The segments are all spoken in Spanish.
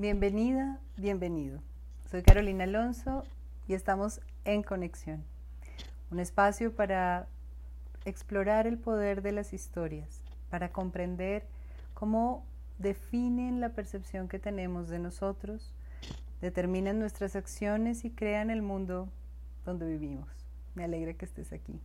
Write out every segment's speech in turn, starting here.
Bienvenida, bienvenido. Soy Carolina Alonso y estamos en Conexión, un espacio para explorar el poder de las historias, para comprender cómo definen la percepción que tenemos de nosotros, determinan nuestras acciones y crean el mundo donde vivimos. Me alegra que estés aquí.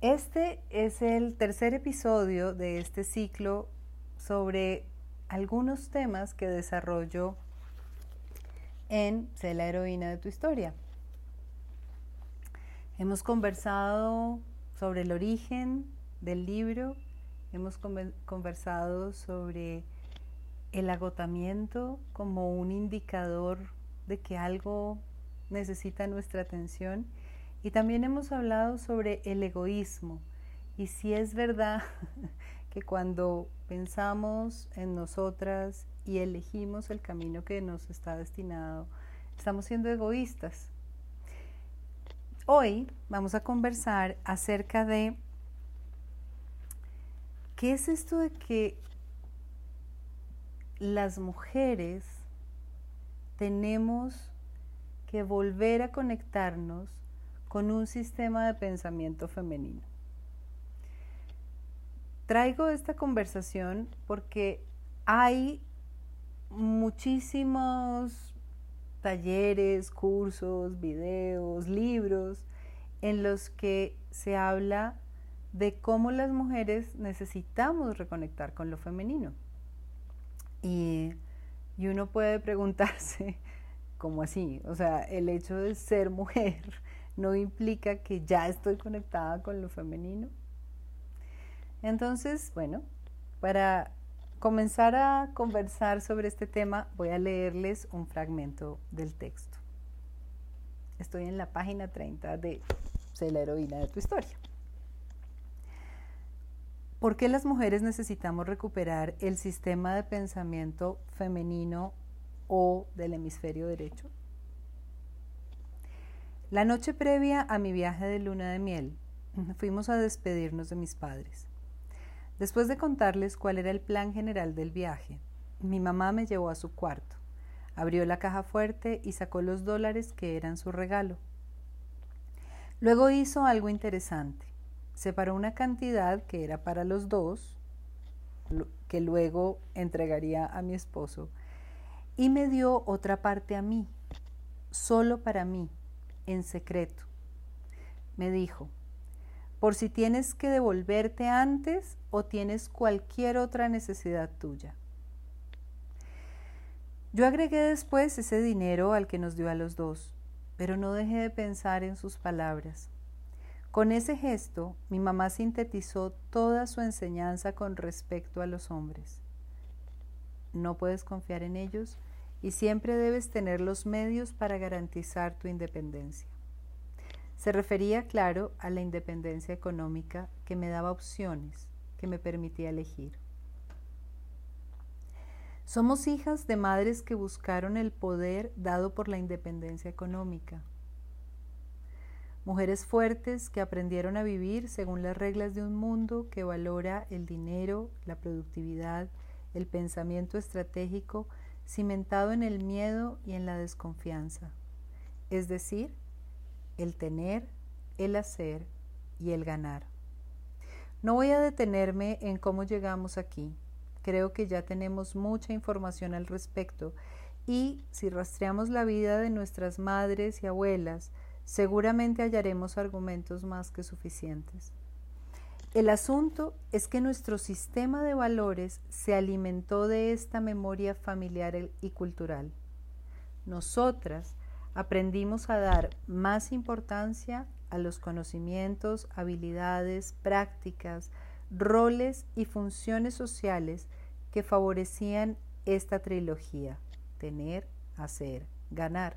Este es el tercer episodio de este ciclo sobre algunos temas que desarrollo en Sé la heroína de tu historia. Hemos conversado sobre el origen del libro, hemos conversado sobre el agotamiento como un indicador de que algo necesita nuestra atención y también hemos hablado sobre el egoísmo y si es verdad que cuando pensamos en nosotras y elegimos el camino que nos está destinado, estamos siendo egoístas. Hoy vamos a conversar acerca de qué es esto de que las mujeres tenemos que volver a conectarnos con un sistema de pensamiento femenino. Traigo esta conversación porque hay muchísimos talleres, cursos, videos, libros en los que se habla de cómo las mujeres necesitamos reconectar con lo femenino. Y, y uno puede preguntarse, ¿cómo así? O sea, el hecho de ser mujer no implica que ya estoy conectada con lo femenino. Entonces, bueno, para comenzar a conversar sobre este tema, voy a leerles un fragmento del texto. Estoy en la página 30 de Sé la heroína de tu historia. ¿Por qué las mujeres necesitamos recuperar el sistema de pensamiento femenino o del hemisferio derecho? La noche previa a mi viaje de luna de miel, fuimos a despedirnos de mis padres. Después de contarles cuál era el plan general del viaje, mi mamá me llevó a su cuarto, abrió la caja fuerte y sacó los dólares que eran su regalo. Luego hizo algo interesante. Separó una cantidad que era para los dos, que luego entregaría a mi esposo, y me dio otra parte a mí, solo para mí, en secreto. Me dijo, por si tienes que devolverte antes o tienes cualquier otra necesidad tuya. Yo agregué después ese dinero al que nos dio a los dos, pero no dejé de pensar en sus palabras. Con ese gesto, mi mamá sintetizó toda su enseñanza con respecto a los hombres. No puedes confiar en ellos y siempre debes tener los medios para garantizar tu independencia. Se refería, claro, a la independencia económica que me daba opciones, que me permitía elegir. Somos hijas de madres que buscaron el poder dado por la independencia económica. Mujeres fuertes que aprendieron a vivir según las reglas de un mundo que valora el dinero, la productividad, el pensamiento estratégico cimentado en el miedo y en la desconfianza. Es decir, el tener, el hacer y el ganar. No voy a detenerme en cómo llegamos aquí. Creo que ya tenemos mucha información al respecto y si rastreamos la vida de nuestras madres y abuelas, seguramente hallaremos argumentos más que suficientes. El asunto es que nuestro sistema de valores se alimentó de esta memoria familiar y cultural. Nosotras aprendimos a dar más importancia a los conocimientos, habilidades, prácticas, roles y funciones sociales que favorecían esta trilogía, tener, hacer, ganar.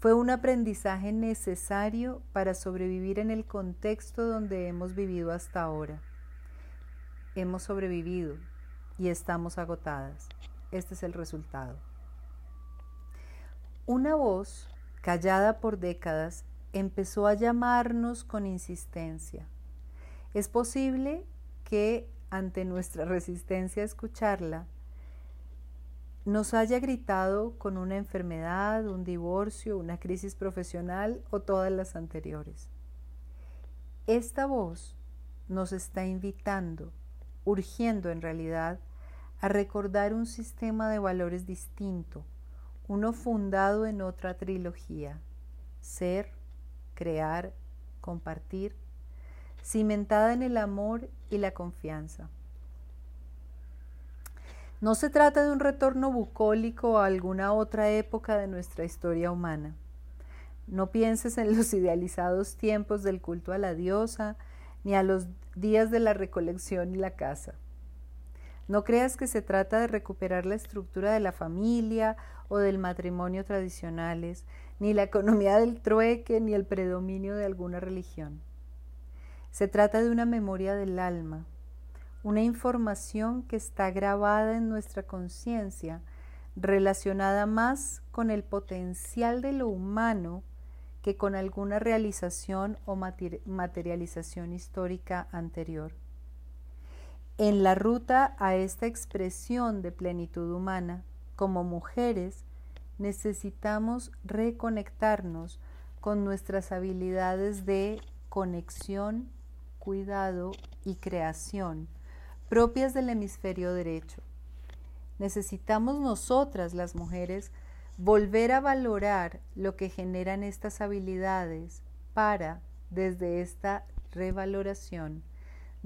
Fue un aprendizaje necesario para sobrevivir en el contexto donde hemos vivido hasta ahora. Hemos sobrevivido y estamos agotadas. Este es el resultado. Una voz, callada por décadas, empezó a llamarnos con insistencia. Es posible que ante nuestra resistencia a escucharla, nos haya gritado con una enfermedad, un divorcio, una crisis profesional o todas las anteriores. Esta voz nos está invitando, urgiendo en realidad, a recordar un sistema de valores distinto, uno fundado en otra trilogía, ser, crear, compartir, cimentada en el amor y la confianza. No se trata de un retorno bucólico a alguna otra época de nuestra historia humana. No pienses en los idealizados tiempos del culto a la diosa, ni a los días de la recolección y la casa. No creas que se trata de recuperar la estructura de la familia o del matrimonio tradicionales, ni la economía del trueque, ni el predominio de alguna religión. Se trata de una memoria del alma, una información que está grabada en nuestra conciencia, relacionada más con el potencial de lo humano que con alguna realización o materialización histórica anterior. En la ruta a esta expresión de plenitud humana, como mujeres, necesitamos reconectarnos con nuestras habilidades de conexión, cuidado y creación propias del hemisferio derecho. Necesitamos nosotras, las mujeres, volver a valorar lo que generan estas habilidades para, desde esta revaloración,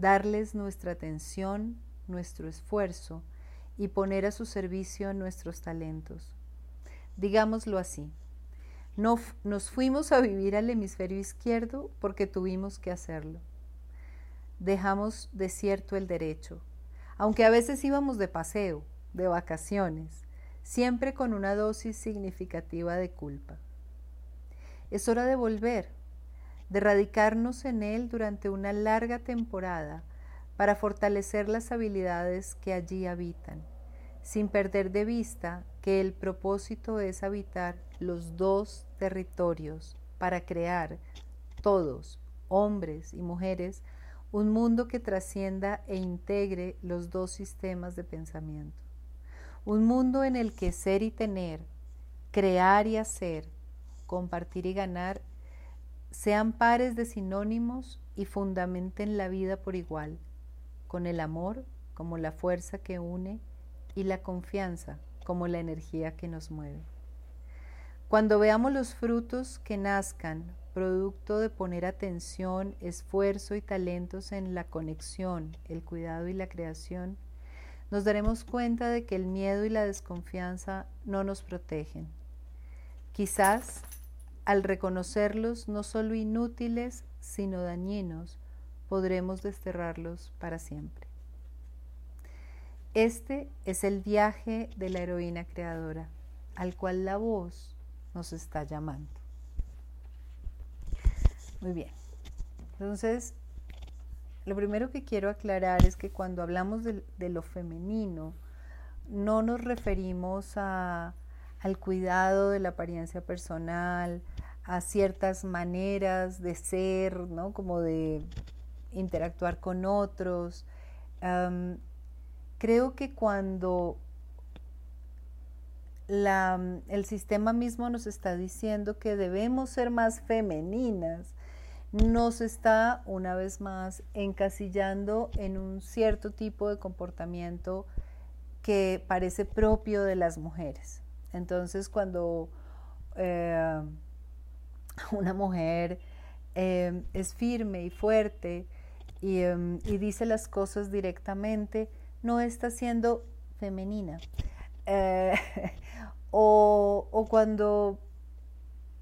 darles nuestra atención, nuestro esfuerzo y poner a su servicio nuestros talentos. Digámoslo así, no, nos fuimos a vivir al hemisferio izquierdo porque tuvimos que hacerlo dejamos desierto el derecho, aunque a veces íbamos de paseo, de vacaciones, siempre con una dosis significativa de culpa. Es hora de volver, de radicarnos en él durante una larga temporada para fortalecer las habilidades que allí habitan, sin perder de vista que el propósito es habitar los dos territorios para crear todos, hombres y mujeres, un mundo que trascienda e integre los dos sistemas de pensamiento. Un mundo en el que ser y tener, crear y hacer, compartir y ganar sean pares de sinónimos y fundamenten la vida por igual, con el amor como la fuerza que une y la confianza como la energía que nos mueve. Cuando veamos los frutos que nazcan producto de poner atención, esfuerzo y talentos en la conexión, el cuidado y la creación, nos daremos cuenta de que el miedo y la desconfianza no nos protegen. Quizás al reconocerlos no solo inútiles, sino dañinos, podremos desterrarlos para siempre. Este es el viaje de la heroína creadora, al cual la voz nos está llamando. Muy bien. Entonces, lo primero que quiero aclarar es que cuando hablamos de, lo femenino, no nos referimos a, al cuidado de la apariencia personal, a ciertas maneras de ser, ¿no? Como de interactuar con otros. creo que cuando el sistema mismo nos está diciendo que debemos ser más femeninas, nos está una vez más encasillando en un cierto tipo de comportamiento que parece propio de las mujeres. Entonces cuando eh, una mujer eh, es firme y fuerte em, y, dice las cosas directamente, no está siendo femenina. Eh, o, o cuando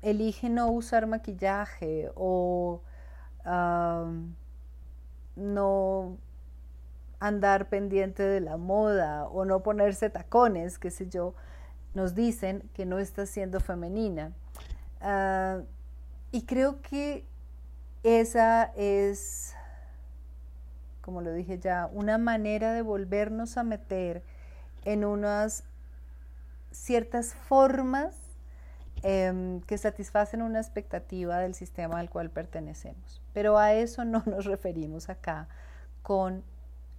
elige no usar maquillaje o no andar pendiente de la moda o no ponerse tacones, qué sé yo, nos dicen que no está siendo femenina. Ah, y creo que esa es, como lo dije ya, una manera de volvernos a meter en unas ciertas formas Em, que satisfacen una expectativa del sistema al cual pertenecemos. Pero a eso no nos referimos acá con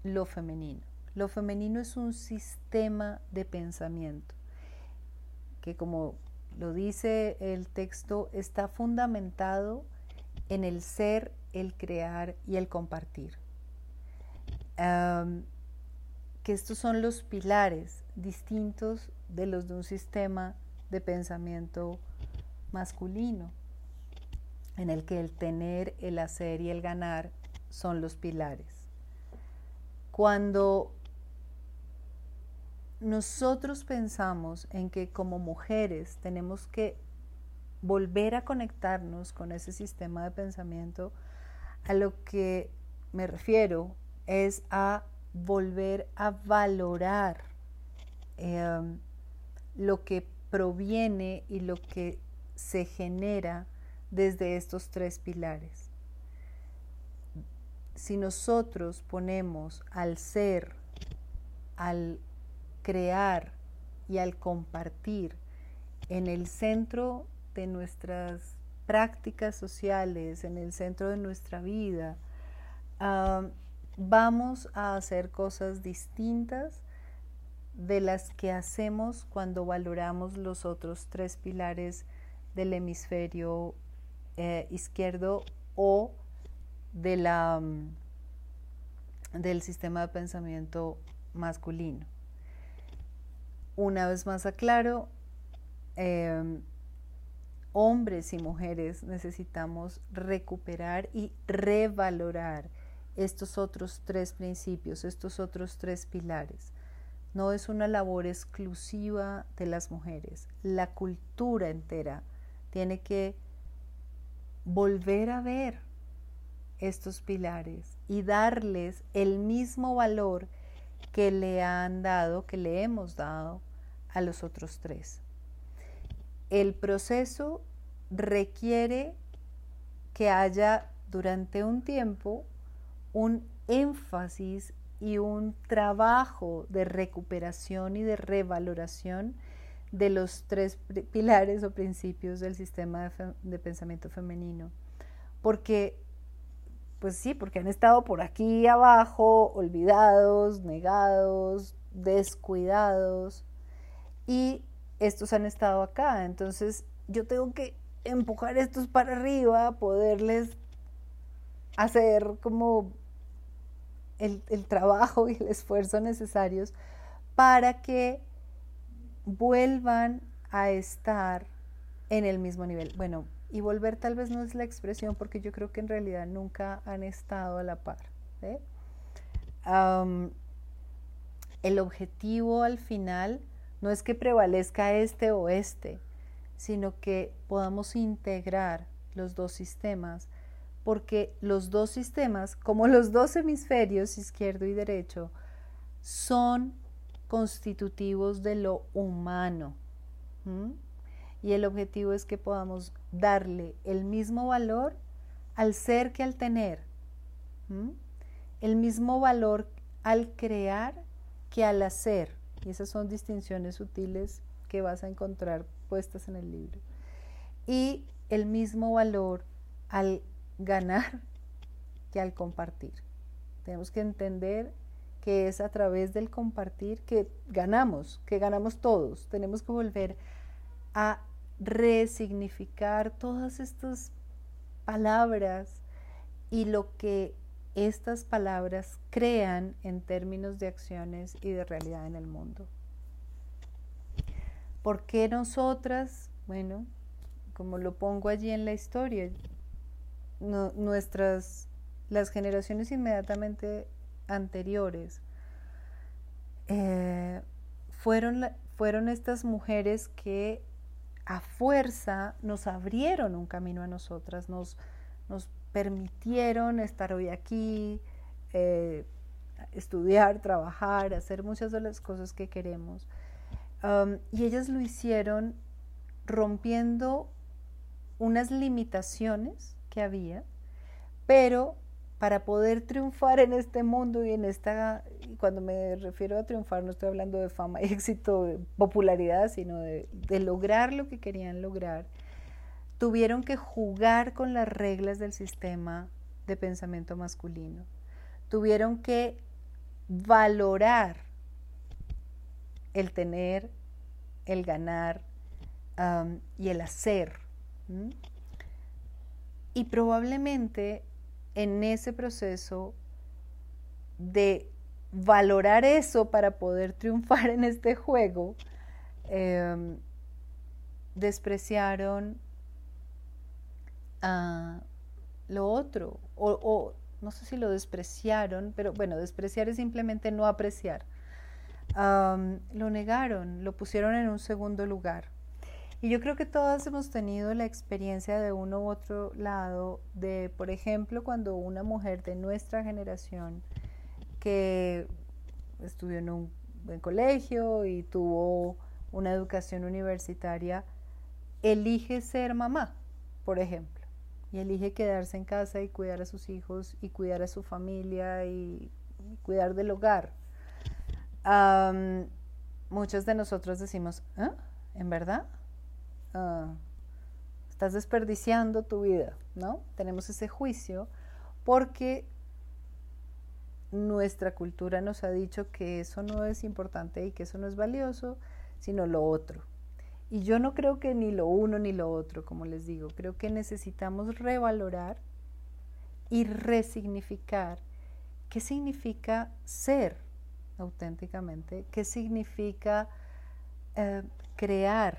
lo femenino. lo femenino es un sistema de pensamiento que como lo dice el texto, está fundamentado en el ser, el crear y el compartir. que estos son los pilares distintos de los de un sistema de pensamiento masculino, en el que el tener, el hacer y el ganar son los pilares. Cuando nosotros pensamos en que como mujeres tenemos que volver a conectarnos con ese sistema de pensamiento, a lo que me refiero es a volver a valorar em, lo que proviene y lo que se genera desde estos tres pilares. Si nosotros ponemos al ser, al crear y al compartir en el centro de nuestras prácticas sociales, en el centro de nuestra vida, vamos a hacer cosas distintas de las que hacemos cuando valoramos los otros tres pilares del hemisferio eh, izquierdo o de la, mm, del sistema de pensamiento masculino. Una vez más aclaro, em, hombres y mujeres necesitamos recuperar y revalorar estos otros tres principios, estos otros tres pilares. No es una labor exclusiva de las mujeres. La cultura entera tiene que volver a ver estos pilares y darles el mismo valor que le han dado, que le hemos dado a los otros tres. El proceso requiere que haya durante un tiempo un énfasis y un trabajo de recuperación y de revaloración de los tres pilares o principios del sistema de, pensamiento femenino. Porque, pues sí, porque han estado por aquí abajo, olvidados, negados, descuidados, y estos han estado acá. Entonces, yo tengo que empujar estos para arriba, poderles hacer como el, trabajo y el esfuerzo necesarios para que vuelvan a estar en el mismo nivel. Bueno, y volver tal vez no es la expresión porque yo creo que en realidad nunca han estado a la par. el objetivo al final no es que prevalezca este o este, sino que podamos integrar los dos sistemas, porque los dos sistemas, como los dos hemisferios, izquierdo y derecho, son constitutivos de lo humano. Y el objetivo es que podamos darle el mismo valor al ser que al tener, el mismo valor al crear que al hacer. Y esas son distinciones sutiles que vas a encontrar puestas en el libro. Y el mismo valor al ganar que al compartir. Tenemos que entender que es a través del compartir que ganamos, que ganamos todos. Tenemos que volver a resignificar todas estas palabras y lo que estas palabras crean en términos de acciones y de realidad en el mundo. ¿Por qué nosotras? Bueno, como lo pongo allí en la historia, nuestras, las generaciones inmediatamente anteriores, eh, fueron, fueron estas mujeres que a fuerza nos abrieron un camino a nosotras, nos, nos permitieron estar hoy aquí, eh, estudiar, trabajar, hacer muchas de las cosas que queremos. Um, y ellas lo hicieron rompiendo unas limitaciones que había, pero para poder triunfar en este mundo y en esta, y cuando me refiero a triunfar no estoy hablando de fama éxito, popularidad, sino de lograr lo que querían lograr, tuvieron que jugar con las reglas del sistema de pensamiento masculino. Tuvieron que valorar el tener, el ganar y el hacer. Y probablemente en ese proceso de valorar eso para poder triunfar en este juego, em, despreciaron a lo otro, o, no sé si lo despreciaron, pero bueno, despreciar es simplemente no apreciar. lo negaron, lo pusieron en un segundo lugar. Y yo creo que todas hemos tenido la experiencia de uno u otro lado de, por ejemplo, cuando una mujer de nuestra generación que estudió en un buen colegio y tuvo una educación universitaria, elige ser mamá, por ejemplo, y elige quedarse en casa y cuidar a sus hijos y cuidar a su familia y, cuidar del hogar. muchos de nosotros decimos, ¿Ah? ¿en verdad? Ah, estás desperdiciando tu vida, ¿no? Tenemos ese juicio porque nuestra cultura nos ha dicho que eso no es importante y que eso no es valioso, sino lo otro. Y yo no creo que ni lo uno ni lo otro, como les digo, creo que necesitamos revalorar y resignificar qué significa ser auténticamente, qué significa eh, crear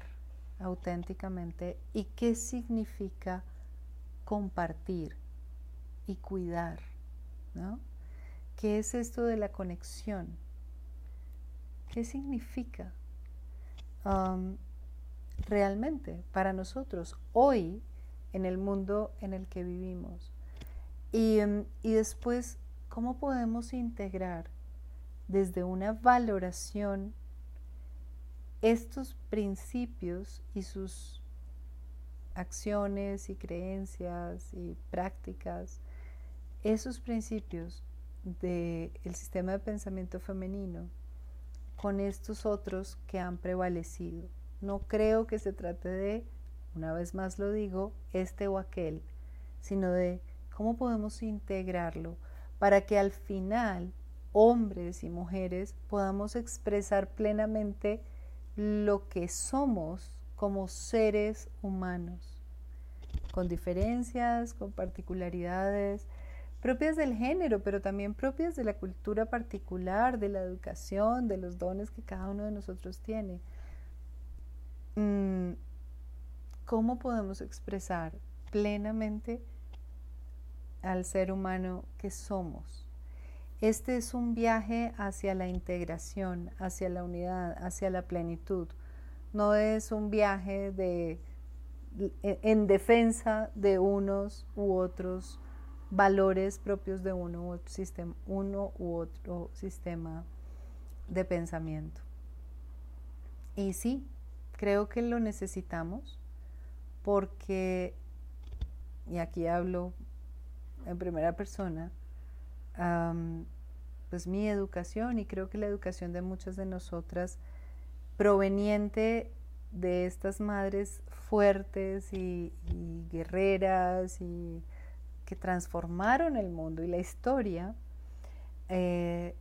auténticamente y qué significa compartir y cuidar, ¿no? ¿Qué es esto de la conexión? ¿Qué significa um, realmente para nosotros hoy en el mundo en el que vivimos? Y, um, y después, ¿cómo podemos integrar desde una valoración estos principios y sus acciones y creencias y prácticas, esos principios del sistema de pensamiento femenino con estos otros que han prevalecido. No creo que se trate de, una vez más lo digo, este o aquel, sino de cómo podemos integrarlo para que al final hombres y mujeres podamos expresar plenamente lo que somos como seres humanos, con diferencias, con particularidades, propias del género, pero también propias de la cultura particular, de la educación, de los dones que cada uno de nosotros tiene. Mm, ¿Cómo podemos expresar plenamente al ser humano que somos? Este es un viaje hacia la integración, hacia la unidad, hacia la plenitud. No es un viaje de, en defensa de unos u otros valores propios de uno u otro sistema, uno u otro sistema de pensamiento. Y sí, creo que lo necesitamos porque, y aquí hablo en primera persona, pues mi educación y creo que la educación de muchas de nosotras proveniente de estas madres fuertes y guerreras y que transformaron el mundo y la historia, eh,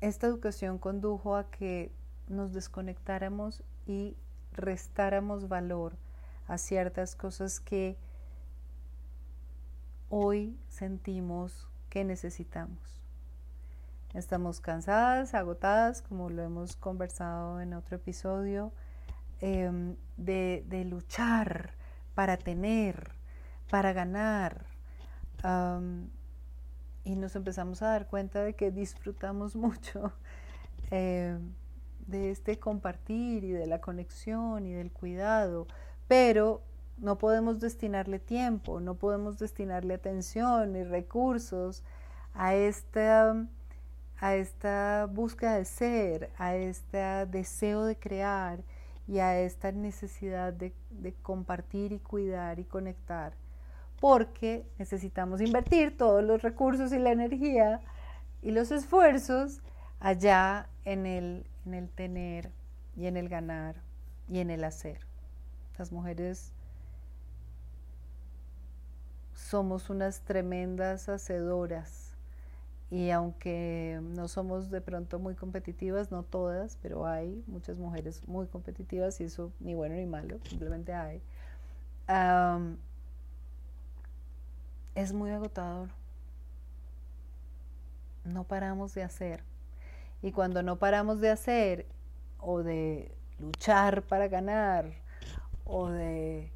esta educación condujo a que nos desconectáramos y restáramos valor a ciertas cosas que hoy sentimos que necesitamos. Estamos cansadas, agotadas, como lo hemos conversado en otro episodio, em, de, luchar para tener, para ganar. y nos empezamos a dar cuenta de que disfrutamos mucho eh, de este compartir y de la conexión y del cuidado, pero no podemos destinarle tiempo, no podemos destinarle atención ni recursos a esta, a esta búsqueda de ser, a este deseo de crear y a esta necesidad de compartir y cuidar y conectar porque necesitamos invertir todos los recursos y la energía y los esfuerzos allá en el, en el tener y en el ganar y en el hacer. Las mujeres somos unas tremendas hacedoras y aunque no somos de pronto muy competitivas, no todas, pero hay muchas mujeres muy competitivas y eso ni bueno ni malo, simplemente hay. es muy agotador. No paramos de hacer. Y cuando no paramos de hacer o de luchar para ganar o de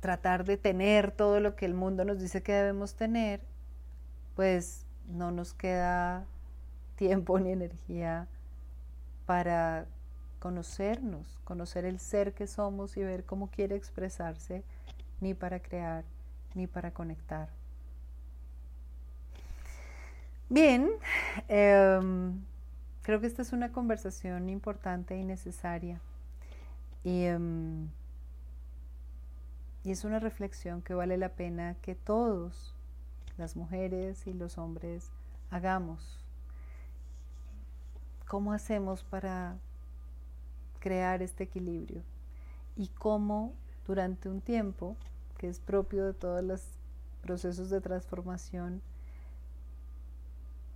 tratar de tener todo lo que el mundo nos dice que debemos tener, pues no nos queda tiempo ni energía para conocernos, conocer el ser que somos y ver cómo quiere expresarse, ni para crear, ni para conectar. Bien, em, creo que esta es una conversación importante y necesaria. Y, em, y es una reflexión que vale la pena que todos las mujeres y los hombres hagamos. ¿Cómo hacemos para crear este equilibrio? Y cómo durante un tiempo, que es propio de todos los procesos de transformación,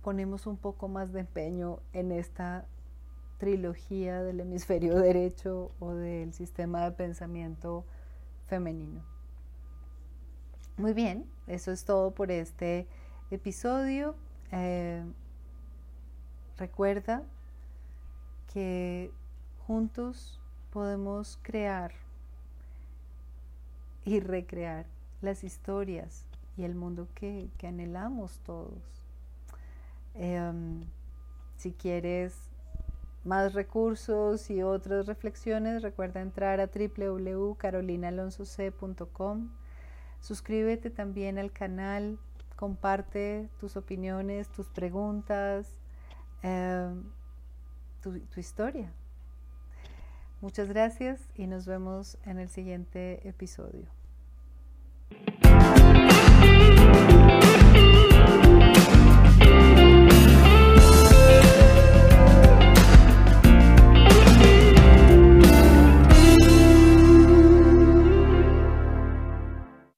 ponemos un poco más de empeño en esta trilogía del hemisferio derecho o del sistema de pensamiento femenino. Muy bien, eso es todo por este episodio. Eh, recuerda que juntos podemos crear y recrear las historias y el mundo que, anhelamos todos. Em, si quieres más recursos y otras reflexiones, recuerda entrar a www.carolinalonsoc.com Suscríbete también al canal, comparte tus opiniones, tus preguntas, em, tu historia. Muchas gracias y nos vemos en el siguiente episodio.